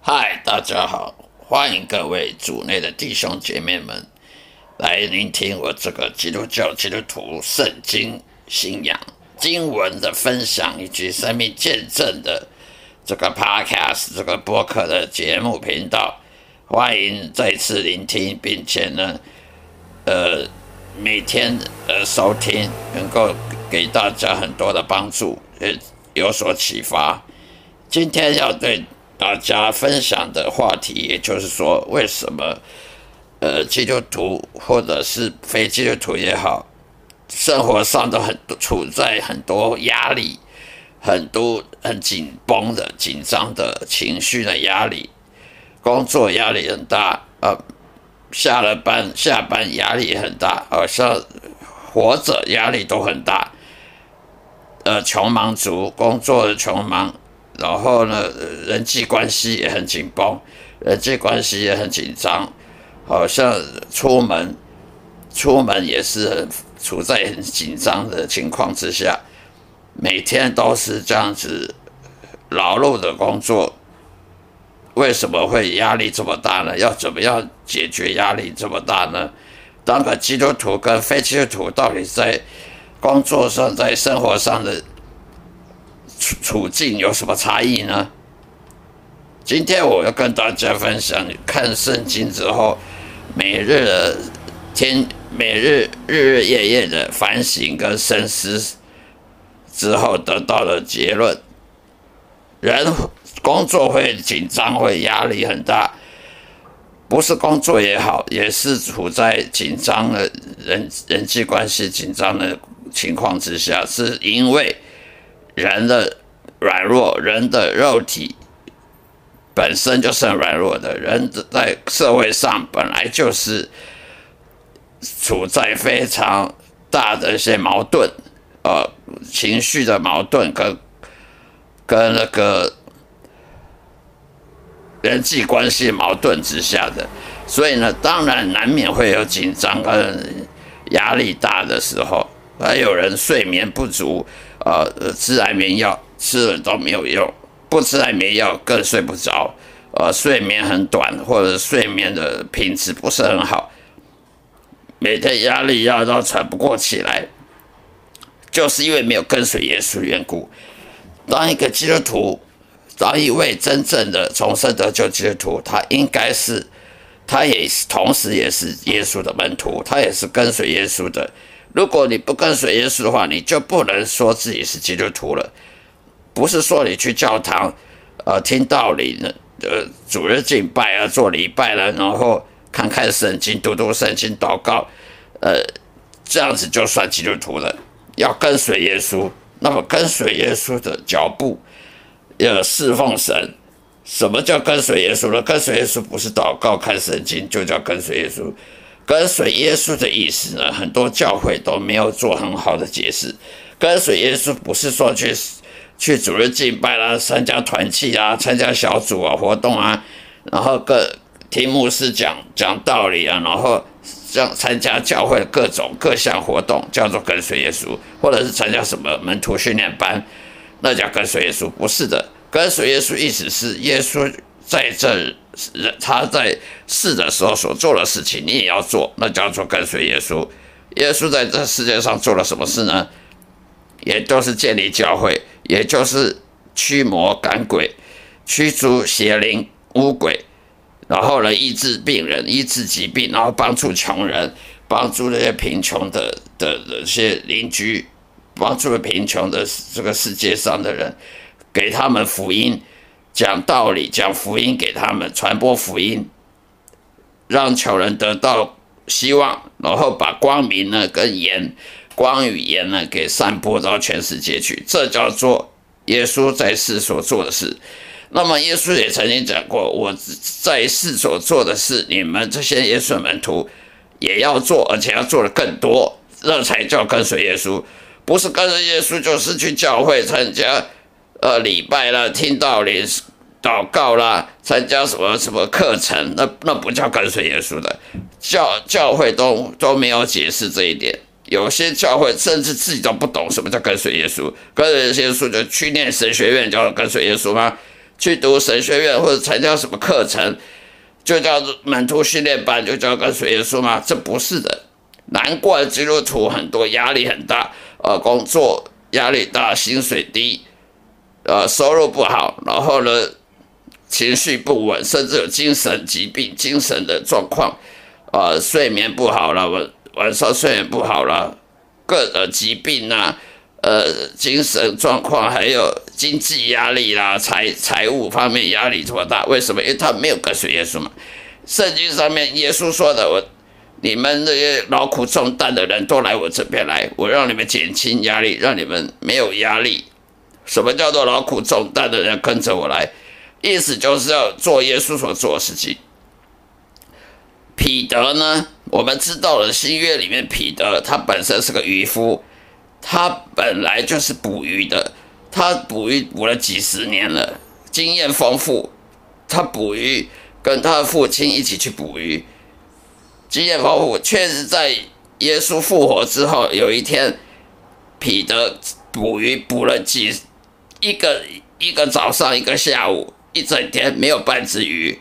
嗨，大家好，欢迎各位主内的弟兄姐妹们来聆听我这个基督教基督徒圣经信仰经文的分享以及生命见证的这个 podcast 这个播客的节目频道，欢迎再次聆听，并且呢，呃，每天呃收听，能够给大家很多的帮助，呃，有所启发。今天要对。大家分享的话题，也就是说，为什么呃基督徒或者是非基督徒也好，生活上都很处在很多压力、很多很紧绷的紧张的情绪的压力，工作压力很大啊，下了班下班压力很大，好像活着压力都很大，呃，穷忙族工作的穷忙。然后呢，人际关系也很紧绷，人际关系也很紧张，好像出门，出门也是很处在很紧张的情况之下，每天都是这样子劳碌的工作，为什么会压力这么大呢？要怎么样解决压力这么大呢？当个基督徒跟非基督徒到底在工作上、在生活上的？处境有什么差异呢？今天我要跟大家分享，看圣经之后，每日的天，每日日日夜夜的反省跟深思之后得到的结论：人工作会紧张，会压力很大，不是工作也好，也是处在紧张的人人际关系紧张的情况之下，是因为。人的软弱，人的肉体本身就是很软弱的。人在社会上本来就是处在非常大的一些矛盾，呃，情绪的矛盾跟跟那个人际关系矛盾之下的，所以呢，当然难免会有紧张跟压力大的时候，还有人睡眠不足。呃，吃安眠药吃了都没有用，不吃安眠药更睡不着，呃，睡眠很短或者睡眠的品质不是很好，每天压力压到喘不过气来，就是因为没有跟随耶稣缘故。当一个基督徒，当一位真正的重生得救基督徒，他应该是，他也是同时也是耶稣的门徒，他也是跟随耶稣的。如果你不跟随耶稣的话，你就不能说自己是基督徒了。不是说你去教堂，呃，听道理呢，呃，主日敬拜啊，做礼拜了，然后看看圣经，读读圣经，祷告，呃，这样子就算基督徒了。要跟随耶稣，那么跟随耶稣的脚步，要侍奉神。什么叫跟随耶稣呢？跟随耶稣不是祷告、看圣经，就叫跟随耶稣。跟随耶稣的意思呢，很多教会都没有做很好的解释。跟随耶稣不是说去去主日敬拜啦，参加团契啊，参加小组啊活动啊，然后各听牧师讲讲道理啊，然后像参加教会各种各项活动，叫做跟随耶稣，或者是参加什么门徒训练班，那叫跟随耶稣。不是的，跟随耶稣意思是耶稣在这。人他在世的时候所做的事情，你也要做，那叫做跟随耶稣。耶稣在这世界上做了什么事呢？也就是建立教会，也就是驱魔赶鬼、驱逐邪灵污鬼，然后呢医治病人、医治疾病，然后帮助穷人，帮助那些贫穷的的那些邻居，帮助贫穷的这个世界上的人，给他们福音。讲道理，讲福音给他们，传播福音，让穷人得到希望，然后把光明呢跟盐，光与盐呢给散播到全世界去，这叫做耶稣在世所做的事。那么耶稣也曾经讲过，我在世所做的事，你们这些耶稣门徒也要做，而且要做的更多，这才叫跟随耶稣。不是跟随耶稣，就是去教会参加。呃，礼拜啦，听道理、祷告啦，参加什么什么课程，那那不叫跟随耶稣的。教教会都都没有解释这一点，有些教会甚至自己都不懂什么叫跟随耶稣。跟随耶稣就去念神学院叫跟随耶稣吗？去读神学院或者参加什么课程，就叫门徒训练班，就叫跟随耶稣吗？这不是的。难怪基督徒很多压力很大，呃，工作压力大，薪水低，呃，收入不好，然后呢，情绪不稳，甚至有精神疾病、精神的状况，呃，睡眠不好了，晚晚上睡眠不好了，各种疾病呐。呃，精神状况还有经济压力啦，财财务方面压力这么大，为什么？因为他没有跟随耶稣嘛。圣经上面耶稣说的：“我你们那些劳苦重担的人都来我这边来，我让你们减轻压力，让你们没有压力。”什么叫做劳苦重担的人跟着我来？意思就是要做耶稣所做的事情。彼得呢？我们知道了新约里面彼得他本身是个渔夫。他本来就是捕鱼的，他捕鱼捕了几十年了，经验丰富。他捕鱼跟他的父亲一起去捕鱼，经验丰富。确实，在耶稣复活之后，有一天，彼得捕鱼捕了几一个一个早上，一个下午，一整天没有半只鱼。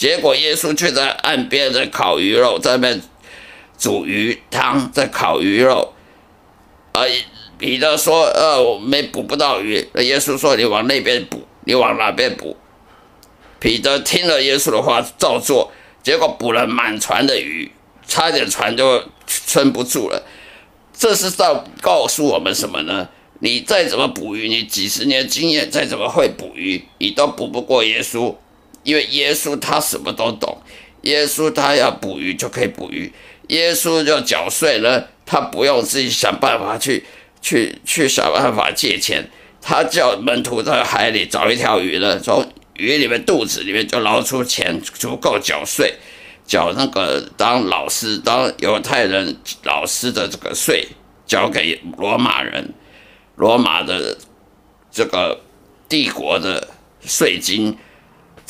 结果耶稣却在岸边在烤鱼肉，在那边煮鱼汤，在烤鱼肉。啊，彼得说：“呃，我没捕不到鱼。”那耶稣说：“你往那边捕，你往哪边捕？”彼得听了耶稣的话，照做，结果捕了满船的鱼，差点船就撑不住了。这是在告诉我们什么呢？你再怎么捕鱼，你几十年经验再怎么会捕鱼，你都捕不过耶稣，因为耶稣他什么都懂。耶稣他要捕鱼就可以捕鱼，耶稣就缴税了。他不用自己想办法去去去想办法借钱，他叫门徒在海里找一条鱼呢，从鱼里面肚子里面就捞出钱，足够缴税，缴那个当老师当犹太人老师的这个税，交给罗马人，罗马的这个帝国的税金，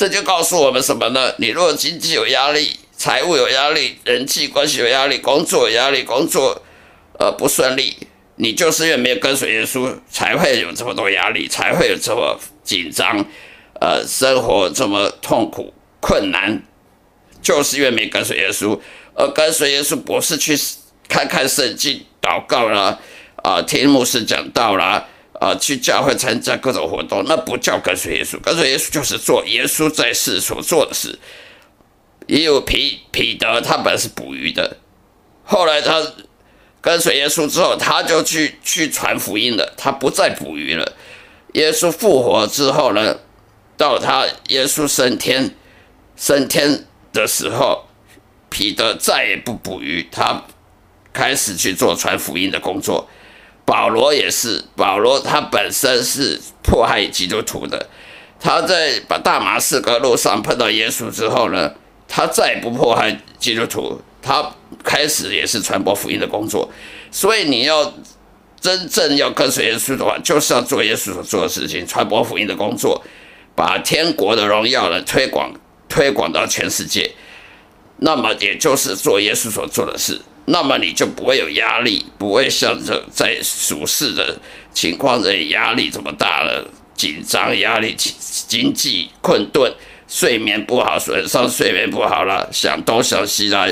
这就告诉我们什么呢？你若经济有压力，财务有压力，人际关系有压力，工作有压力，工作。呃，不顺利，你就是因为没有跟随耶稣，才会有这么多压力，才会有这么紧张，呃，生活这么痛苦困难，就是因为没跟随耶稣。而跟随耶稣不是去看看圣经、祷告啦，啊，听牧师讲道啦，啊，去教会参加各种活动，那不叫跟随耶稣。跟随耶稣就是做耶稣在世所做的事。也有彼彼得，他本来是捕鱼的，后来他。跟随耶稣之后，他就去去传福音了。他不再捕鱼了。耶稣复活之后呢，到他耶稣升天升天的时候，彼得再也不捕鱼，他开始去做传福音的工作。保罗也是，保罗他本身是迫害基督徒的。他在把大马士革路上碰到耶稣之后呢，他再不迫害基督徒。他开始也是传播福音的工作，所以你要真正要跟随耶稣的话，就是要做耶稣所做的事情，传播福音的工作，把天国的荣耀呢推广推广到全世界。那么也就是做耶稣所做的事，那么你就不会有压力，不会像这在俗世的情况这压力这么大了，紧张压力、经济困顿、睡眠不好，损伤睡眠不好了，想东想西啦。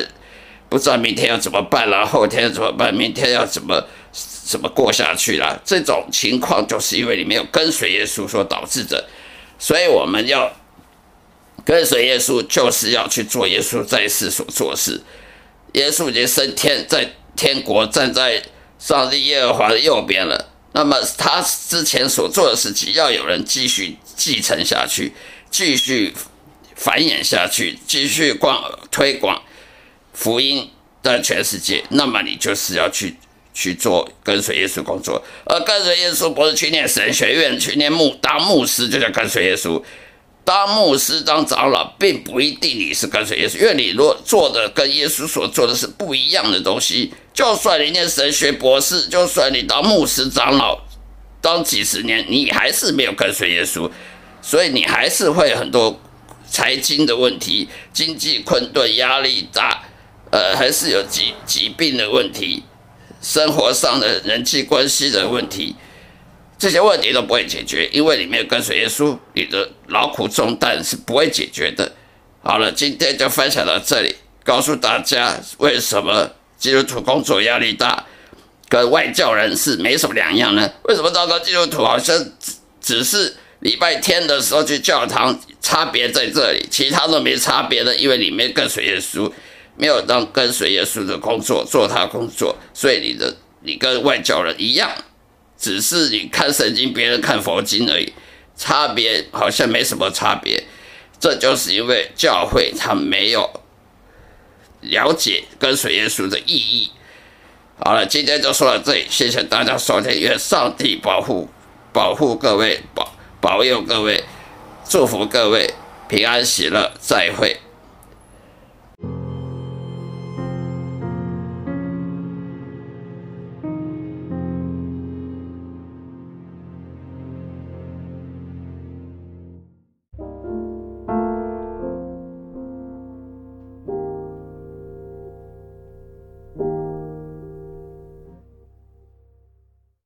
不知道明天要怎么办了，后天怎么办？明天要怎么怎么过下去了？这种情况就是因为你没有跟随耶稣所导致的，所以我们要跟随耶稣，就是要去做耶稣在世所做事。耶稣已经升天，在天国站在上帝耶和华的右边了。那么他之前所做的事情，要有人继续继承下去，继续繁衍下去，继续广推广。福音在全世界，那么你就是要去去做跟随耶稣工作。而跟随耶稣不是去念神学院，去念牧当牧师就叫跟随耶稣。当牧师当长老，并不一定你是跟随耶稣，因为你若做的跟耶稣所做的是不一样的东西，就算你念神学博士，就算你当牧师长老当几十年，你还是没有跟随耶稣，所以你还是会很多财经的问题、经济困顿、压力大。呃，还是有疾疾病的问题，生活上的人际关系的问题，这些问题都不会解决，因为里面跟随耶稣，你的劳苦重担是不会解决的。好了，今天就分享到这里，告诉大家为什么基督徒工作压力大，跟外教人士没什么两样呢？为什么糟糕基督徒好像只只是礼拜天的时候去教堂，差别在这里，其他都没差别的，因为里面跟随耶稣，没有让跟随耶稣的工作做他工作，所以你的你跟外教人一样。只是你看圣经，别人看佛经而已，差别好像没什么差别。这就是因为教会他没有了解跟随耶稣的意义。好了，今天就说到这里，谢谢大家收听，愿上帝保护保护各位，保保佑各位，祝福各位平安喜乐，再会。